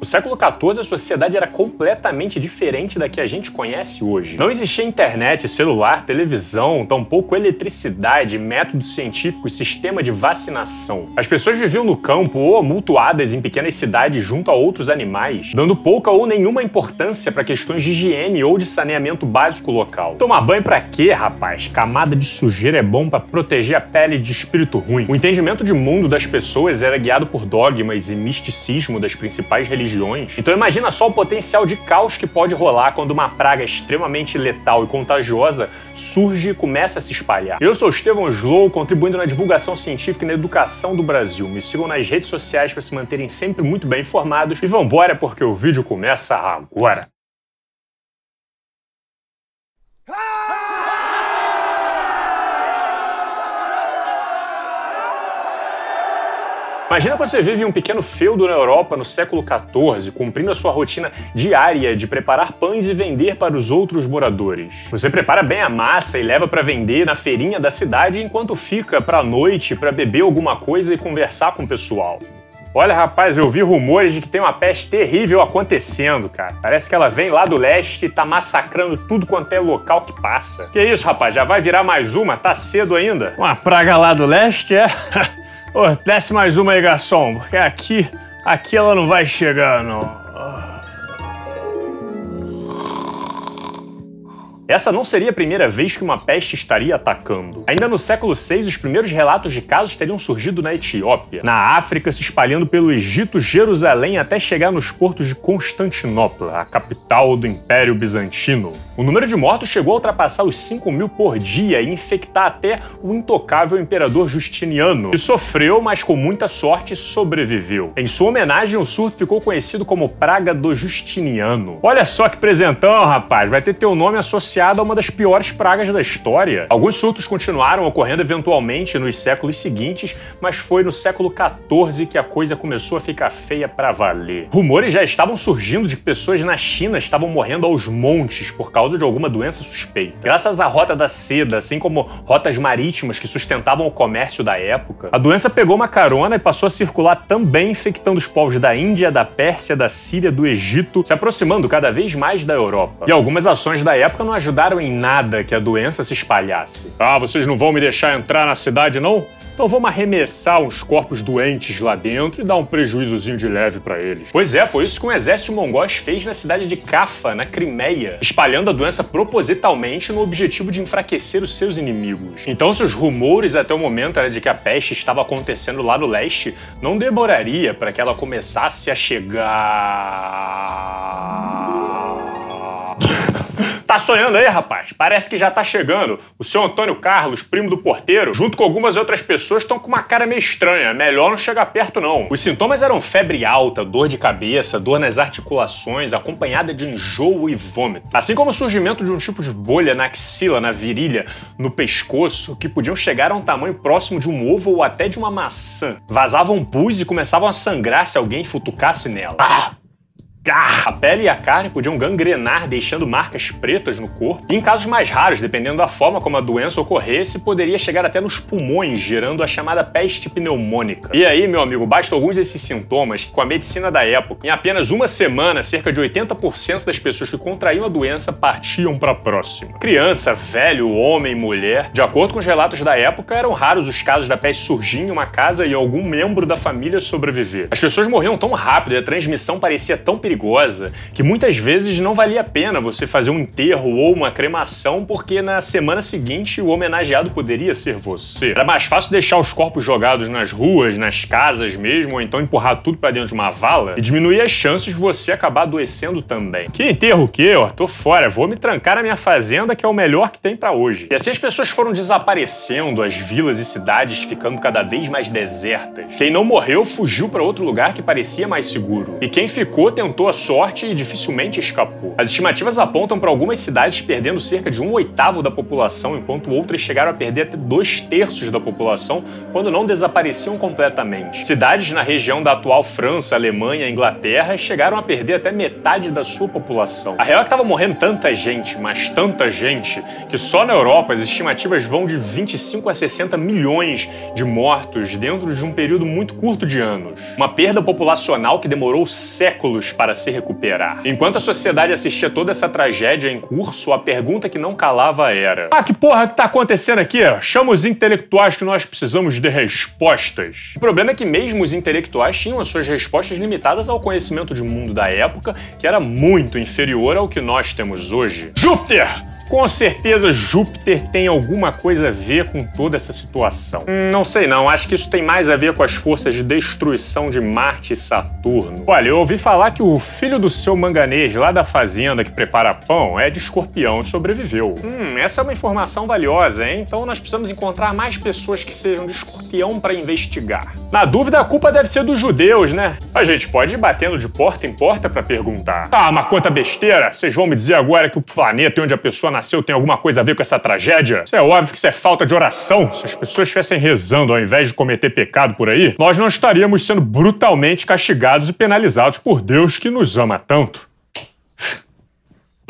No século XIV, a sociedade era completamente diferente da que a gente conhece hoje. Não existia internet, celular, televisão, tampouco eletricidade, método científico e sistema de vacinação. As pessoas viviam no campo ou amultuadas em pequenas cidades junto a outros animais, dando pouca ou nenhuma importância para questões de higiene ou de saneamento básico local. Tomar banho para quê, rapaz? Camada de sujeira é bom para proteger a pele de espírito ruim. O entendimento de mundo das pessoas era guiado por dogmas e misticismo das principais religiões. Então imagina só o potencial de caos que pode rolar quando uma praga extremamente letal e contagiosa surge e começa a se espalhar. Eu sou Estevão Slow, contribuindo na divulgação científica e na educação do Brasil. Me sigam nas redes sociais para se manterem sempre muito bem informados e vambora porque o vídeo começa agora. Imagina você vive em um pequeno feudo na Europa no século XIV, cumprindo a sua rotina diária de preparar pães e vender para os outros moradores. Você prepara bem a massa e leva para vender na feirinha da cidade enquanto fica para a noite para beber alguma coisa e conversar com o pessoal. Olha, rapaz, eu vi rumores de que tem uma peste terrível acontecendo, cara. Parece que ela vem lá do leste e tá massacrando tudo quanto é local que passa. Que isso, rapaz? Já vai virar mais uma? Tá cedo ainda? Uma praga lá do leste, é? Desce mais uma aí, garçom, porque aqui, aqui ela não vai chegar, não. Essa não seria a primeira vez que uma peste estaria atacando. Ainda no século VI, os primeiros relatos de casos teriam surgido na Etiópia, na África, se espalhando pelo Egito, Jerusalém, até chegar nos portos de Constantinopla, a capital do Império Bizantino. O número de mortos chegou a ultrapassar os 5 mil por dia e infectar até o intocável imperador Justiniano, que sofreu, mas com muita sorte sobreviveu. Em sua homenagem, o surto ficou conhecido como Praga do Justiniano. Olha só que presentão, rapaz, vai ter teu nome associado associada a uma das piores pragas da história. Alguns surtos continuaram ocorrendo eventualmente nos séculos seguintes, mas foi no século XIV que a coisa começou a ficar feia para valer. Rumores já estavam surgindo de que pessoas na China estavam morrendo aos montes por causa de alguma doença suspeita. Graças à Rota da Seda, assim como rotas marítimas que sustentavam o comércio da época, a doença pegou uma carona e passou a circular também infectando os povos da Índia, da Pérsia, da Síria, do Egito, se aproximando cada vez mais da Europa. E algumas ações da época não ajudaram ajudaram em nada que a doença se espalhasse. Ah, vocês não vão me deixar entrar na cidade, não? Então vamos arremessar uns corpos doentes lá dentro e dar um prejuízozinho de leve para eles. Pois é, foi isso que um exército mongóis fez na cidade de Cafa, na Crimeia, espalhando a doença propositalmente no objetivo de enfraquecer os seus inimigos. Então, se os rumores até o momento era de que a peste estava acontecendo lá no leste, não demoraria para que ela começasse a chegar. Tá sonhando aí, rapaz? Parece que já tá chegando. O seu Antônio Carlos, primo do porteiro, junto com algumas outras pessoas, estão com uma cara meio estranha. Melhor não chegar perto, não. Os sintomas eram febre alta, dor de cabeça, dor nas articulações, acompanhada de enjoo e vômito. Assim como o surgimento de um tipo de bolha na axila, na virilha, no pescoço, que podiam chegar a um tamanho próximo de um ovo ou até de uma maçã. Vazavam pus e começavam a sangrar se alguém futucasse nela. Ah! A pele e a carne podiam gangrenar, deixando marcas pretas no corpo. E em casos mais raros, dependendo da forma como a doença ocorresse, poderia chegar até nos pulmões, gerando a chamada peste pneumônica. E aí, meu amigo, basta alguns desses sintomas que, com a medicina da época, em apenas uma semana, cerca de 80% das pessoas que contraíam a doença partiam para a próxima. Criança, velho, homem, mulher. De acordo com os relatos da época, eram raros os casos da peste surgir em uma casa e algum membro da família sobreviver. As pessoas morriam tão rápido e a transmissão parecia tão perigosa perigosa que muitas vezes não valia a pena você fazer um enterro ou uma cremação porque na semana seguinte o homenageado poderia ser você. Era mais fácil deixar os corpos jogados nas ruas, nas casas mesmo, ou então empurrar tudo para dentro de uma vala e diminuir as chances de você acabar adoecendo também. Que enterro o quê? Ó, tô fora, vou me trancar na minha fazenda que é o melhor que tem para hoje. E assim as pessoas foram desaparecendo, as vilas e cidades ficando cada vez mais desertas. Quem não morreu fugiu para outro lugar que parecia mais seguro. E quem ficou tentou tentou a sorte e dificilmente escapou. As estimativas apontam para algumas cidades perdendo cerca de um oitavo da população, enquanto outras chegaram a perder até dois terços da população quando não desapareciam completamente. Cidades na região da atual França, Alemanha e Inglaterra chegaram a perder até metade da sua população. A real é que estava morrendo tanta gente, mas tanta gente, que só na Europa as estimativas vão de 25 a 60 milhões de mortos dentro de um período muito curto de anos. Uma perda populacional que demorou séculos para se recuperar. Enquanto a sociedade assistia toda essa tragédia em curso, a pergunta que não calava era: Ah, que porra que tá acontecendo aqui? Chama os intelectuais que nós precisamos de respostas. O problema é que mesmo os intelectuais tinham as suas respostas limitadas ao conhecimento de mundo da época, que era muito inferior ao que nós temos hoje. Júpiter! Com certeza Júpiter tem alguma coisa a ver com toda essa situação. Hum, não sei não, acho que isso tem mais a ver com as forças de destruição de Marte e Saturno. Olha, eu ouvi falar que o filho do seu manganês lá da fazenda que prepara pão é de escorpião e sobreviveu. Hum, essa é uma informação valiosa, hein? Então nós precisamos encontrar mais pessoas que sejam de escorpião para investigar. Na dúvida, a culpa deve ser dos judeus, né? A gente pode ir batendo de porta em porta para perguntar. Ah, mas quanta besteira! Vocês vão me dizer agora que o planeta onde a pessoa nasceu tem alguma coisa a ver com essa tragédia? Isso é óbvio que isso é falta de oração. Se as pessoas estivessem rezando ao invés de cometer pecado por aí, nós não estaríamos sendo brutalmente castigados e penalizados por Deus que nos ama tanto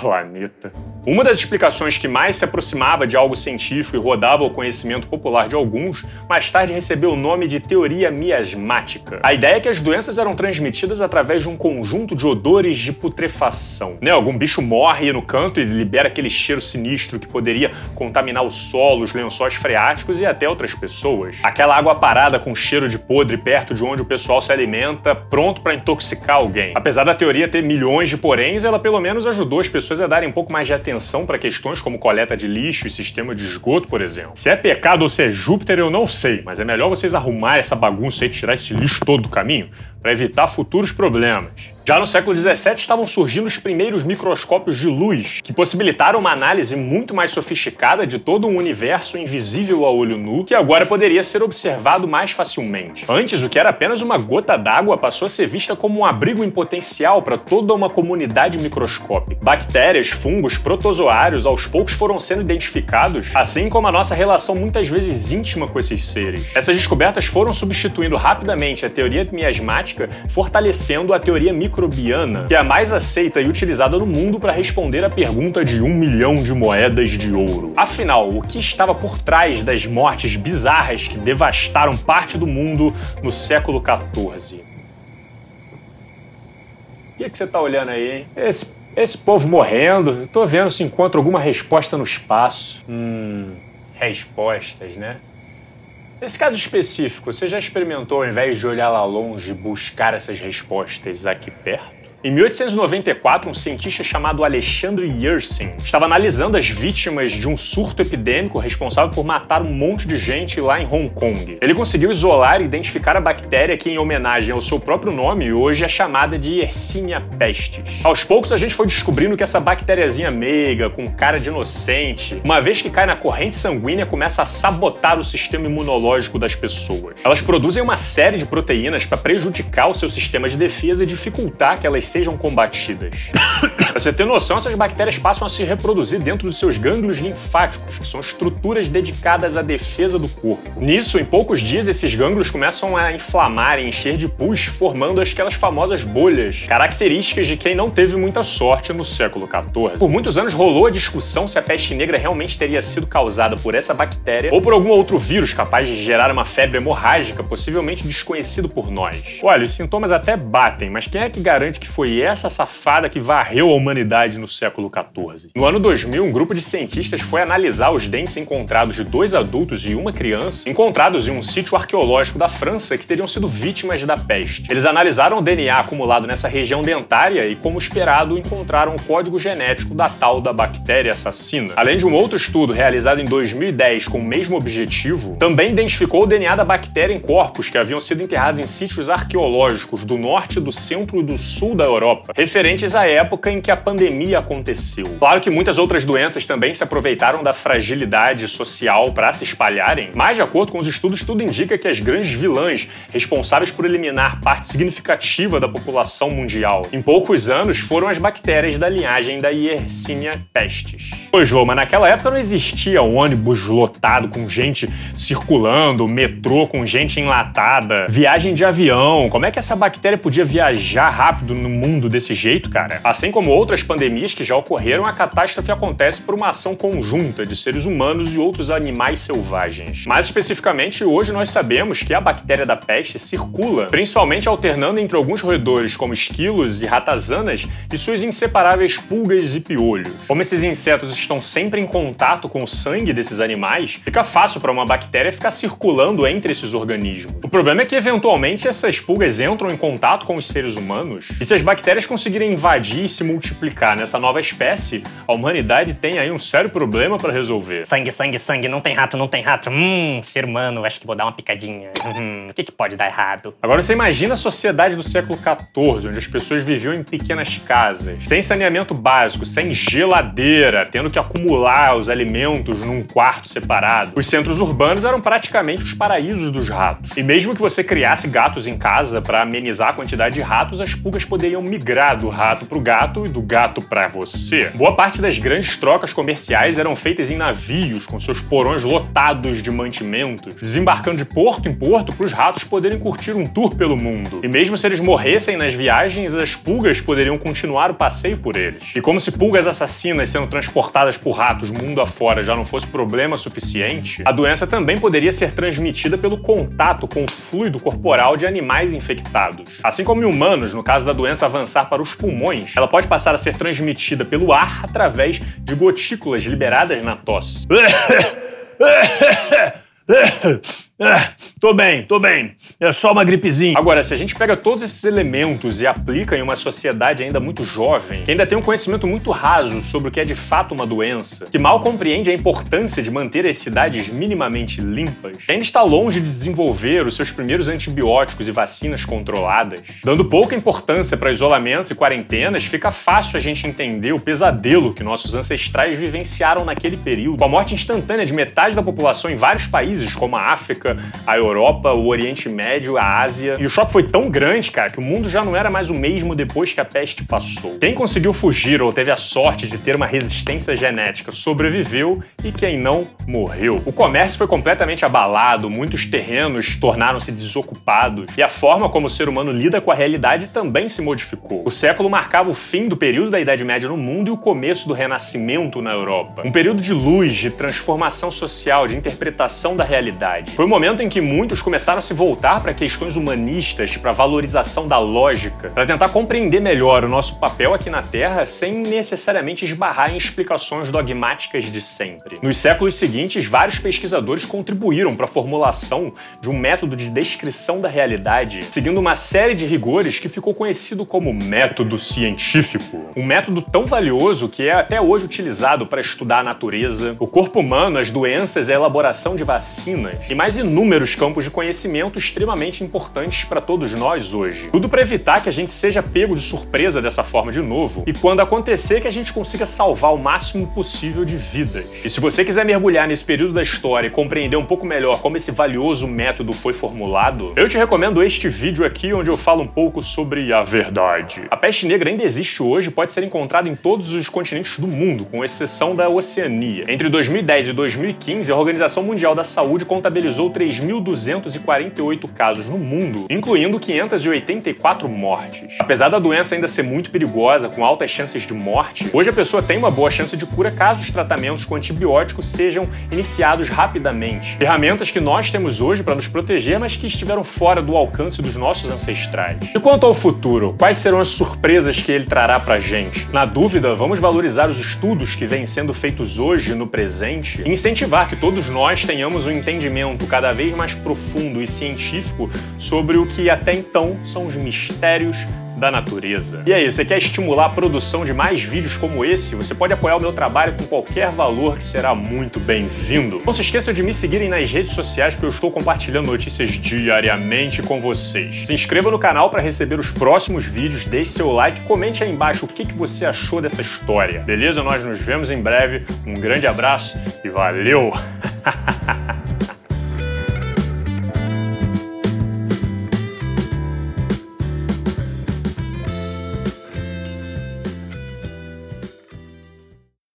planeta. Uma das explicações que mais se aproximava de algo científico e rodava o conhecimento popular de alguns, mais tarde recebeu o nome de teoria miasmática. A ideia é que as doenças eram transmitidas através de um conjunto de odores de putrefação. Né? Algum bicho morre no canto e libera aquele cheiro sinistro que poderia contaminar o solo, os lençóis freáticos e até outras pessoas. Aquela água parada com cheiro de podre perto de onde o pessoal se alimenta, pronto para intoxicar alguém. Apesar da teoria ter milhões de poréns, ela pelo menos ajudou as pessoas pessoas a darem um pouco mais de atenção para questões como coleta de lixo e sistema de esgoto, por exemplo. Se é pecado ou se é Júpiter, eu não sei, mas é melhor vocês arrumarem essa bagunça e tirar esse lixo todo do caminho para evitar futuros problemas. Já no século XVII estavam surgindo os primeiros microscópios de luz, que possibilitaram uma análise muito mais sofisticada de todo um universo invisível a olho nu, que agora poderia ser observado mais facilmente. Antes, o que era apenas uma gota d'água passou a ser vista como um abrigo em potencial para toda uma comunidade microscópica. Bactérias, fungos, protozoários aos poucos foram sendo identificados, assim como a nossa relação muitas vezes íntima com esses seres. Essas descobertas foram substituindo rapidamente a teoria miasmática, fortalecendo a teoria microbiana, que é a mais aceita e utilizada no mundo para responder a pergunta de um milhão de moedas de ouro. Afinal, o que estava por trás das mortes bizarras que devastaram parte do mundo no século XIV? O que, é que você está olhando aí, hein? Esse, esse povo morrendo, tô vendo se encontro alguma resposta no espaço. Hum, respostas, né? Nesse caso específico, você já experimentou, ao invés de olhar lá longe, buscar essas respostas aqui perto? Em 1894, um cientista chamado Alexandre Yersin estava analisando as vítimas de um surto epidêmico responsável por matar um monte de gente lá em Hong Kong. Ele conseguiu isolar e identificar a bactéria que, em homenagem ao seu próprio nome, hoje é chamada de Yersinia pestis. Aos poucos, a gente foi descobrindo que essa bactériazinha meiga, com cara de inocente, uma vez que cai na corrente sanguínea, começa a sabotar o sistema imunológico das pessoas. Elas produzem uma série de proteínas para prejudicar o seu sistema de defesa e dificultar que elas sejam combatidas. Pra você ter noção, essas bactérias passam a se reproduzir dentro dos seus gânglios linfáticos, que são estruturas dedicadas à defesa do corpo. Nisso, em poucos dias, esses gânglios começam a inflamar e encher de pus, formando aquelas famosas bolhas, características de quem não teve muita sorte no século XIV. Por muitos anos rolou a discussão se a peste negra realmente teria sido causada por essa bactéria ou por algum outro vírus capaz de gerar uma febre hemorrágica, possivelmente desconhecido por nós. Olha, os sintomas até batem, mas quem é que garante que foi essa safada que varreu a humanidade no século XIV. No ano 2000, um grupo de cientistas foi analisar os dentes encontrados de dois adultos e uma criança, encontrados em um sítio arqueológico da França que teriam sido vítimas da peste. Eles analisaram o DNA acumulado nessa região dentária e, como esperado, encontraram o código genético da tal da bactéria assassina. Além de um outro estudo realizado em 2010 com o mesmo objetivo, também identificou o DNA da bactéria em corpos que haviam sido enterrados em sítios arqueológicos do norte, do centro e do sul da Europa, referentes à época em que a pandemia aconteceu. Claro que muitas outras doenças também se aproveitaram da fragilidade social para se espalharem, mas de acordo com os estudos, tudo indica que as grandes vilãs responsáveis por eliminar parte significativa da população mundial em poucos anos foram as bactérias da linhagem da Yersinia pestis. Pois, Lô, mas naquela época não existia ônibus lotado com gente circulando, metrô com gente enlatada, viagem de avião. Como é que essa bactéria podia viajar rápido no mundo desse jeito, cara? Assim como outras pandemias que já ocorreram, a catástrofe acontece por uma ação conjunta de seres humanos e outros animais selvagens. Mais especificamente, hoje nós sabemos que a bactéria da peste circula, principalmente alternando entre alguns roedores como esquilos e ratazanas e suas inseparáveis pulgas e piolhos. Como esses insetos estão sempre em contato com o sangue desses animais, fica fácil para uma bactéria ficar circulando entre esses organismos. O problema é que eventualmente essas pulgas entram em contato com os seres humanos, e se as bactérias conseguirem invadir e se multiplicar nessa nova espécie, a humanidade tem aí um sério problema para resolver. Sangue, sangue, sangue, não tem rato, não tem rato. Hum, ser humano, acho que vou dar uma picadinha. Hum, o que, que pode dar errado? Agora você imagina a sociedade do século XIV, onde as pessoas viviam em pequenas casas, sem saneamento básico, sem geladeira, tendo que acumular os alimentos num quarto separado. Os centros urbanos eram praticamente os paraísos dos ratos. E mesmo que você criasse gatos em casa para amenizar a quantidade de ratos, as pulgas poderiam migrar do rato para o gato e do gato para você. Boa parte das grandes trocas comerciais eram feitas em navios com seus porões lotados de mantimentos, desembarcando de porto em porto para os ratos poderem curtir um tour pelo mundo. E mesmo se eles morressem nas viagens, as pulgas poderiam continuar o passeio por eles. E como se pulgas assassinas sendo transportadas por ratos mundo afora já não fosse problema suficiente, a doença também poderia ser transmitida pelo contato com o fluido corporal de animais infectados. Assim como em humanos, no caso da doença avançar para os pulmões, ela pode passar a ser transmitida pelo ar através de gotículas liberadas na tosse. Tô bem, tô bem. É só uma gripezinha. Agora, se a gente pega todos esses elementos e aplica em uma sociedade ainda muito jovem, que ainda tem um conhecimento muito raso sobre o que é de fato uma doença, que mal compreende a importância de manter as cidades minimamente limpas, ainda está longe de desenvolver os seus primeiros antibióticos e vacinas controladas, dando pouca importância para isolamentos e quarentenas, fica fácil a gente entender o pesadelo que nossos ancestrais vivenciaram naquele período, com a morte instantânea de metade da população em vários países, como a África a Europa, o Oriente Médio, a Ásia. E o choque foi tão grande, cara, que o mundo já não era mais o mesmo depois que a peste passou. Quem conseguiu fugir ou teve a sorte de ter uma resistência genética sobreviveu e quem não morreu. O comércio foi completamente abalado, muitos terrenos tornaram-se desocupados e a forma como o ser humano lida com a realidade também se modificou. O século marcava o fim do período da Idade Média no mundo e o começo do Renascimento na Europa. Um período de luz, de transformação social, de interpretação da realidade. Foi uma momento em que muitos começaram a se voltar para questões humanistas, para valorização da lógica, para tentar compreender melhor o nosso papel aqui na Terra sem necessariamente esbarrar em explicações dogmáticas de sempre. Nos séculos seguintes, vários pesquisadores contribuíram para a formulação de um método de descrição da realidade, seguindo uma série de rigores que ficou conhecido como método científico. Um método tão valioso que é até hoje utilizado para estudar a natureza, o corpo humano, as doenças e a elaboração de vacinas, e mais inúmeros campos de conhecimento extremamente importantes para todos nós hoje. Tudo para evitar que a gente seja pego de surpresa dessa forma de novo e quando acontecer que a gente consiga salvar o máximo possível de vidas. E se você quiser mergulhar nesse período da história e compreender um pouco melhor como esse valioso método foi formulado, eu te recomendo este vídeo aqui onde eu falo um pouco sobre a verdade. A peste negra ainda existe hoje, pode ser encontrada em todos os continentes do mundo, com exceção da Oceania. Entre 2010 e 2015, a Organização Mundial da Saúde contabilizou 3.248 casos no mundo, incluindo 584 mortes. Apesar da doença ainda ser muito perigosa, com altas chances de morte, hoje a pessoa tem uma boa chance de cura caso os tratamentos com antibióticos sejam iniciados rapidamente. Ferramentas que nós temos hoje para nos proteger, mas que estiveram fora do alcance dos nossos ancestrais. E quanto ao futuro, quais serão as surpresas que ele trará pra gente? Na dúvida, vamos valorizar os estudos que vêm sendo feitos hoje no presente e incentivar que todos nós tenhamos um entendimento cada vez mais profundo e científico sobre o que até então são os mistérios da natureza. E aí, você quer estimular a produção de mais vídeos como esse? Você pode apoiar o meu trabalho com qualquer valor que será muito bem-vindo. Não se esqueçam de me seguirem nas redes sociais, porque eu estou compartilhando notícias diariamente com vocês. Se inscreva no canal para receber os próximos vídeos, deixe seu like, comente aí embaixo o que, que você achou dessa história. Beleza? Nós nos vemos em breve. Um grande abraço e valeu!